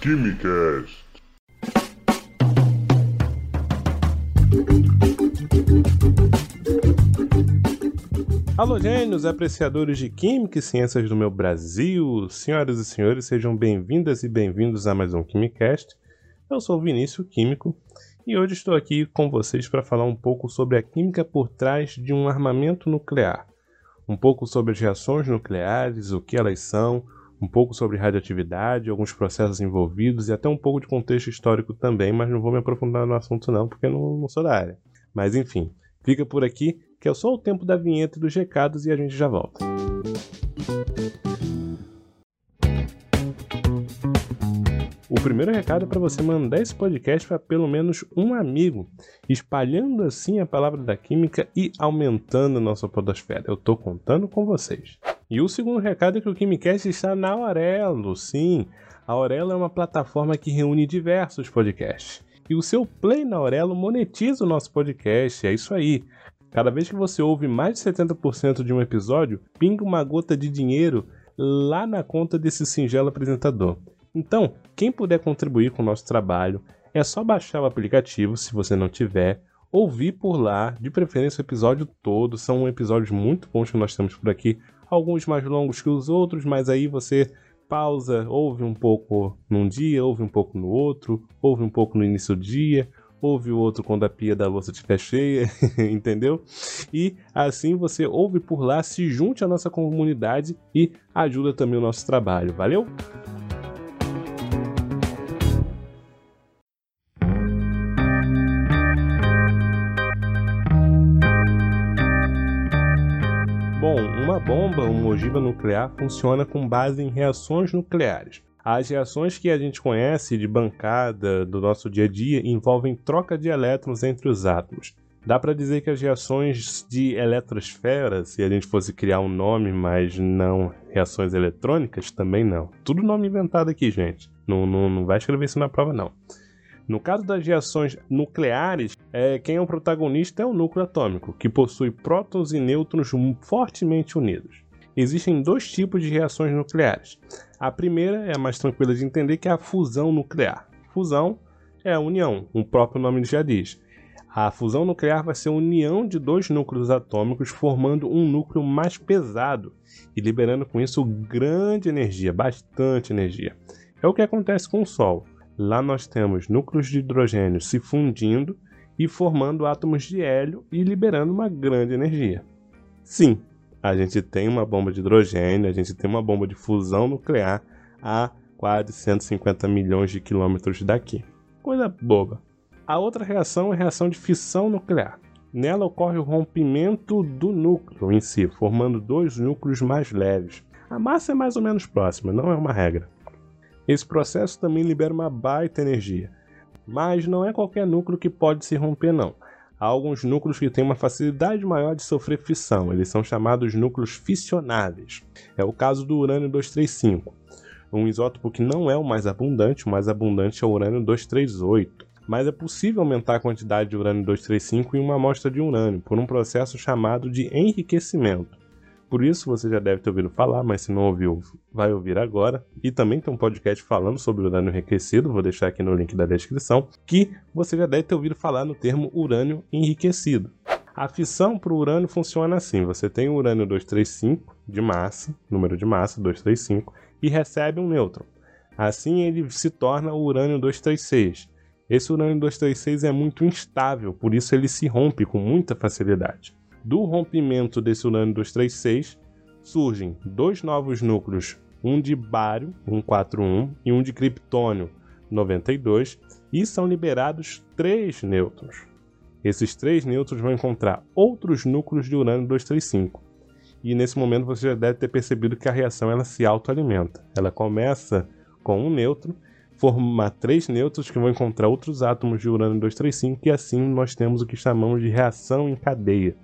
Quimicast. Alô, gênios, apreciadores de Química e Ciências do meu Brasil. Senhoras e senhores, sejam bem-vindas e bem-vindos a mais um Quimicast. Eu sou o Vinícius Químico e hoje estou aqui com vocês para falar um pouco sobre a química por trás de um armamento nuclear. Um pouco sobre as reações nucleares, o que elas são, um pouco sobre radioatividade, alguns processos envolvidos e até um pouco de contexto histórico também, mas não vou me aprofundar no assunto não, porque não, não sou da área. Mas enfim, fica por aqui que é só o tempo da vinheta e dos recados e a gente já volta. O primeiro recado é para você mandar esse podcast para pelo menos um amigo, espalhando assim a palavra da química e aumentando a nossa podosfera. Eu estou contando com vocês. E o segundo recado é que o Quimicast está na Aurelo, sim. A Aurelo é uma plataforma que reúne diversos podcasts. E o seu play na Aurelo monetiza o nosso podcast, é isso aí. Cada vez que você ouve mais de 70% de um episódio, pinga uma gota de dinheiro lá na conta desse singelo apresentador. Então, quem puder contribuir com o nosso trabalho, é só baixar o aplicativo se você não tiver, ouvir por lá, de preferência o episódio todo, são episódios muito bons que nós temos por aqui, alguns mais longos que os outros, mas aí você pausa, ouve um pouco num dia, ouve um pouco no outro, ouve um pouve no início do dia, ouve o outro quando a pia da louça estiver cheia, entendeu? E assim você ouve por lá, se junte à nossa comunidade e ajuda também o nosso trabalho. Valeu? Uma bomba, uma ogiva nuclear, funciona com base em reações nucleares. As reações que a gente conhece de bancada do nosso dia a dia envolvem troca de elétrons entre os átomos. Dá para dizer que as reações de eletrosfera, se a gente fosse criar um nome, mas não reações eletrônicas, também não. Tudo nome inventado aqui, gente. Não, não, não vai escrever isso na prova, não. No caso das reações nucleares, é, quem é o protagonista é o núcleo atômico, que possui prótons e nêutrons fortemente unidos. Existem dois tipos de reações nucleares. A primeira é a mais tranquila de entender, que é a fusão nuclear. Fusão é a união, o próprio nome já diz. A fusão nuclear vai ser a união de dois núcleos atômicos formando um núcleo mais pesado e liberando com isso grande energia, bastante energia. É o que acontece com o Sol. Lá nós temos núcleos de hidrogênio se fundindo e formando átomos de hélio e liberando uma grande energia. Sim, a gente tem uma bomba de hidrogênio, a gente tem uma bomba de fusão nuclear a quase 150 milhões de quilômetros daqui. Coisa boba. A outra reação é a reação de fissão nuclear. Nela ocorre o rompimento do núcleo em si, formando dois núcleos mais leves. A massa é mais ou menos próxima, não é uma regra. Esse processo também libera uma baita energia. Mas não é qualquer núcleo que pode se romper, não. Há alguns núcleos que têm uma facilidade maior de sofrer fissão, eles são chamados núcleos fissionáveis. É o caso do urânio 235, um isótopo que não é o mais abundante, o mais abundante é o urânio 238. Mas é possível aumentar a quantidade de urânio 235 em uma amostra de urânio por um processo chamado de enriquecimento. Por isso você já deve ter ouvido falar, mas se não ouviu, vai ouvir agora. E também tem um podcast falando sobre urânio enriquecido, vou deixar aqui no link da descrição, que você já deve ter ouvido falar no termo urânio enriquecido. A fissão para o urânio funciona assim: você tem o urânio 235 de massa, número de massa 235, e recebe um nêutron. Assim ele se torna o urânio 236. Esse urânio 236 é muito instável, por isso ele se rompe com muita facilidade. Do rompimento desse urânio 236 surgem dois novos núcleos, um de bário 141 e um de criptônio 92, e são liberados três nêutrons. Esses três nêutrons vão encontrar outros núcleos de urânio 235. E nesse momento você já deve ter percebido que a reação ela se autoalimenta. Ela começa com um nêutron, forma três nêutrons que vão encontrar outros átomos de urânio 235 e assim nós temos o que chamamos de reação em cadeia.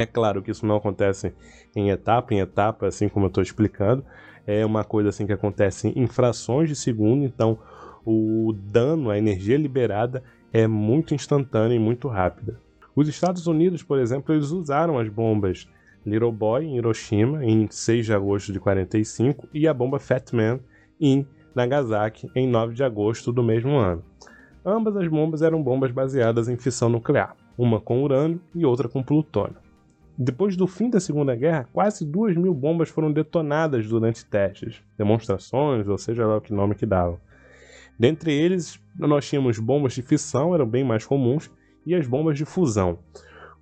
É claro que isso não acontece em etapa em etapa, assim como eu estou explicando. É uma coisa assim que acontece em frações de segundo, então o dano, a energia liberada é muito instantânea e muito rápida. Os Estados Unidos, por exemplo, eles usaram as bombas Little Boy em Hiroshima em 6 de agosto de 45 e a bomba Fat Man em Nagasaki em 9 de agosto do mesmo ano. Ambas as bombas eram bombas baseadas em fissão nuclear, uma com urânio e outra com plutônio. Depois do fim da Segunda Guerra, quase duas mil bombas foram detonadas durante testes, demonstrações, ou seja lá o que nome que davam. Dentre eles, nós tínhamos bombas de fissão, eram bem mais comuns, e as bombas de fusão.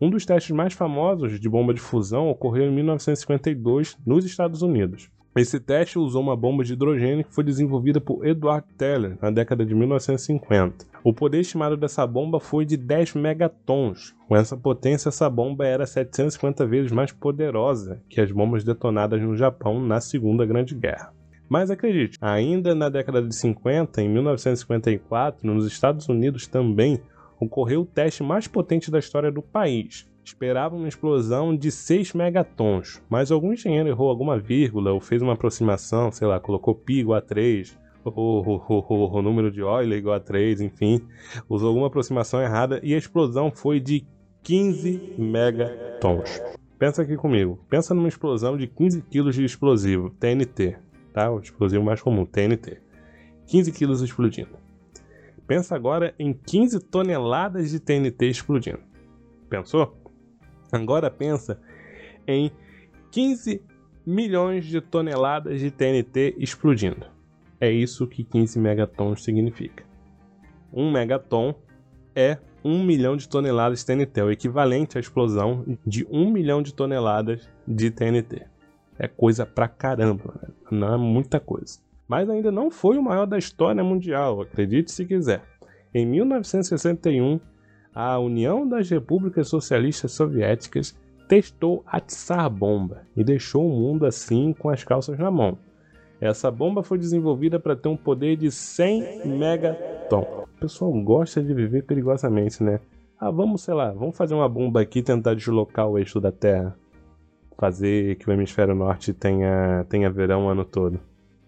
Um dos testes mais famosos de bomba de fusão ocorreu em 1952 nos Estados Unidos. Esse teste usou uma bomba de hidrogênio que foi desenvolvida por Edward Teller na década de 1950. O poder estimado dessa bomba foi de 10 megatons. Com essa potência, essa bomba era 750 vezes mais poderosa que as bombas detonadas no Japão na Segunda Grande Guerra. Mas acredite, ainda na década de 50, em 1954, nos Estados Unidos também ocorreu o teste mais potente da história do país, esperava uma explosão de 6 megatons, mas algum engenheiro errou alguma vírgula ou fez uma aproximação, sei lá, colocou pi igual a 3, o, o, o, o número de Euler igual a 3, enfim, usou alguma aproximação errada e a explosão foi de 15 megatons. Pensa aqui comigo, pensa numa explosão de 15 kg de explosivo, TNT, tá? O explosivo mais comum, TNT. 15 kg explodindo. Pensa agora em 15 toneladas de TNT explodindo. Pensou? Agora pensa em 15 milhões de toneladas de TNT explodindo. É isso que 15 megatons significa. Um megaton é 1 milhão de toneladas de TNT, o equivalente à explosão de 1 milhão de toneladas de TNT. É coisa pra caramba, não é muita coisa. Mas ainda não foi o maior da história mundial, acredite se quiser. Em 1961, a União das Repúblicas Socialistas Soviéticas testou a Tsar Bomba e deixou o mundo assim com as calças na mão. Essa bomba foi desenvolvida para ter um poder de 100 megaton. O pessoal gosta de viver perigosamente, né? Ah, vamos, sei lá, vamos fazer uma bomba aqui e tentar deslocar o eixo da Terra. Fazer que o hemisfério norte tenha, tenha verão o ano todo.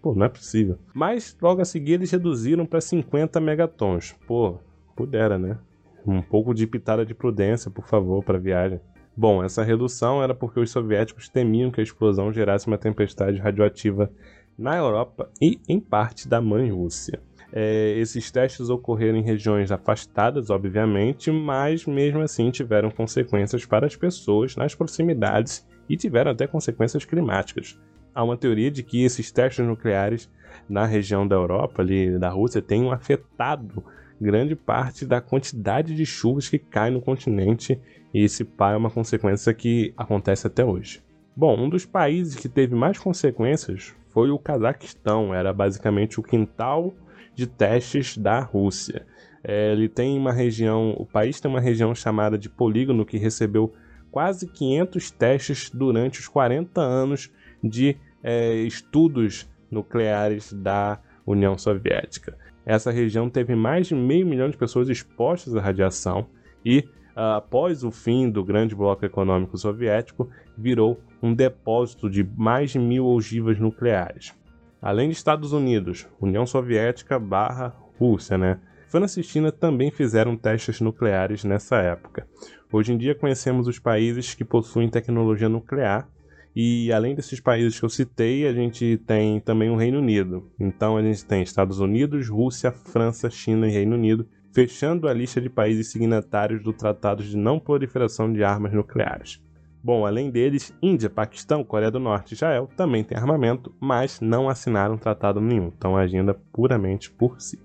Pô, não é possível. Mas logo a seguir eles reduziram para 50 megatons. Pô, pudera, né? Um pouco de pitada de prudência, por favor, para a viagem. Bom, essa redução era porque os soviéticos temiam que a explosão gerasse uma tempestade radioativa na Europa e em parte da mãe Rússia. É, esses testes ocorreram em regiões afastadas, obviamente, mas mesmo assim tiveram consequências para as pessoas nas proximidades e tiveram até consequências climáticas. Há uma teoria de que esses testes nucleares na região da Europa, ali da Rússia, tenham afetado grande parte da quantidade de chuvas que cai no continente, e esse pá é uma consequência que acontece até hoje. Bom, um dos países que teve mais consequências foi o Cazaquistão, era basicamente o quintal de testes da Rússia. É, ele tem uma região, o país tem uma região chamada de polígono que recebeu quase 500 testes durante os 40 anos de é, estudos nucleares da União Soviética. Essa região teve mais de meio milhão de pessoas expostas à radiação e, ah, após o fim do grande bloco econômico soviético, virou um depósito de mais de mil ogivas nucleares. Além de Estados Unidos, União Soviética barra Rússia, né? França e China também fizeram testes nucleares nessa época. Hoje em dia conhecemos os países que possuem tecnologia nuclear e além desses países que eu citei, a gente tem também o Reino Unido. Então a gente tem Estados Unidos, Rússia, França, China e Reino Unido, fechando a lista de países signatários do Tratado de Não Proliferação de Armas Nucleares. Bom, além deles, Índia, Paquistão, Coreia do Norte e Israel também têm armamento, mas não assinaram tratado nenhum, estão agindo puramente por si.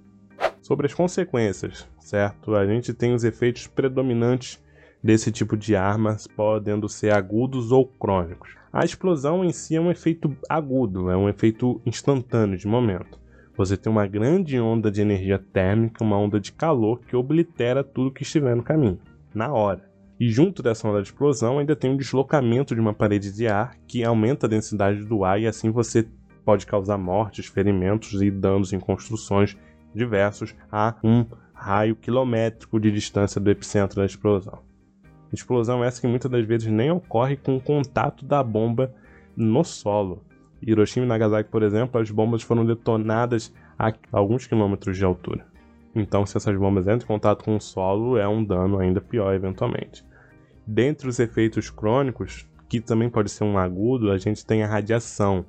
Sobre as consequências, certo? A gente tem os efeitos predominantes desse tipo de armas, podendo ser agudos ou crônicos. A explosão em si é um efeito agudo, é um efeito instantâneo de momento. Você tem uma grande onda de energia térmica, uma onda de calor que oblitera tudo que estiver no caminho, na hora. E junto dessa onda de explosão ainda tem um deslocamento de uma parede de ar que aumenta a densidade do ar e assim você pode causar mortes, ferimentos e danos em construções diversos a um raio quilométrico de distância do epicentro da explosão. Explosão essa que muitas das vezes nem ocorre com o contato da bomba no solo. Hiroshima e Nagasaki, por exemplo, as bombas foram detonadas a alguns quilômetros de altura. Então, se essas bombas entram em contato com o solo, é um dano ainda pior eventualmente. Dentre os efeitos crônicos, que também pode ser um agudo, a gente tem a radiação.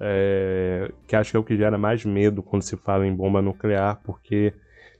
é, que acho que é o que gera mais medo quando se fala em bomba nuclear, porque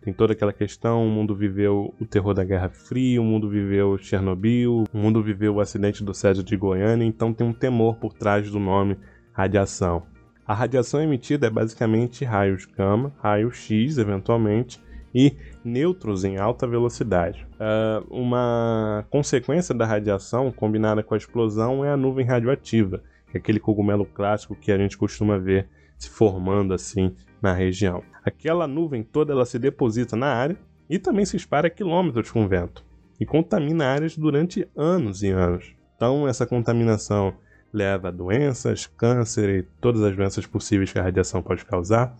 tem toda aquela questão, o mundo viveu o terror da Guerra Fria, o mundo viveu Chernobyl, o mundo viveu o acidente do César de Goiânia, então tem um temor por trás do nome radiação. A radiação emitida é basicamente raios gama, raios X, eventualmente, e nêutrons em alta velocidade. Uh, uma consequência da radiação combinada com a explosão é a nuvem radioativa, que é aquele cogumelo clássico que a gente costuma ver se formando assim na região. Aquela nuvem toda ela se deposita na área e também se espalha quilômetros com o vento e contamina áreas durante anos e anos. Então essa contaminação leva a doenças, câncer e todas as doenças possíveis que a radiação pode causar.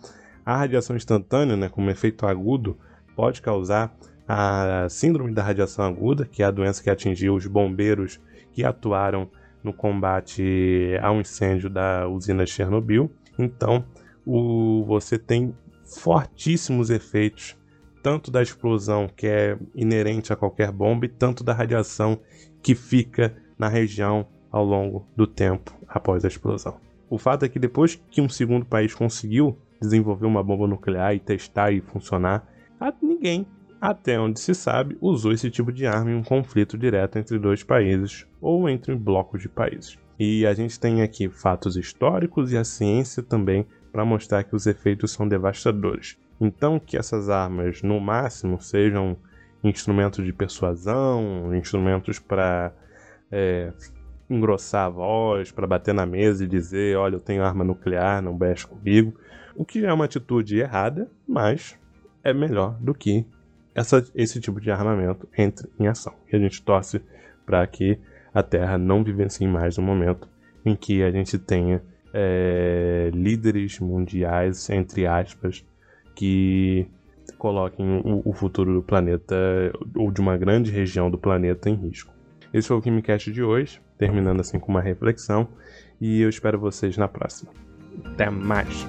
A radiação instantânea, né, como efeito agudo, pode causar a síndrome da radiação aguda, que é a doença que atingiu os bombeiros que atuaram no combate ao incêndio da usina Chernobyl. Então, o, você tem fortíssimos efeitos, tanto da explosão que é inerente a qualquer bomba, e tanto da radiação que fica na região ao longo do tempo após a explosão. O fato é que depois que um segundo país conseguiu desenvolver uma bomba nuclear e testar e funcionar, ninguém, até onde se sabe, usou esse tipo de arma em um conflito direto entre dois países ou entre blocos de países. E a gente tem aqui fatos históricos e a ciência também para mostrar que os efeitos são devastadores. Então, que essas armas, no máximo, sejam instrumentos de persuasão, instrumentos para é, engrossar a voz, para bater na mesa e dizer: olha, eu tenho arma nuclear, não mexe comigo. O que é uma atitude errada, mas é melhor do que essa, esse tipo de armamento entre em ação. E a gente torce para que a Terra não vivencie mais um momento em que a gente tenha é, líderes mundiais, entre aspas, que coloquem o, o, futuro do planeta ou de uma grande região do planeta em risco. Esse foi o KimiCast de hoje, terminando assim com uma reflexão, e eu espero vocês na próxima. Até mais!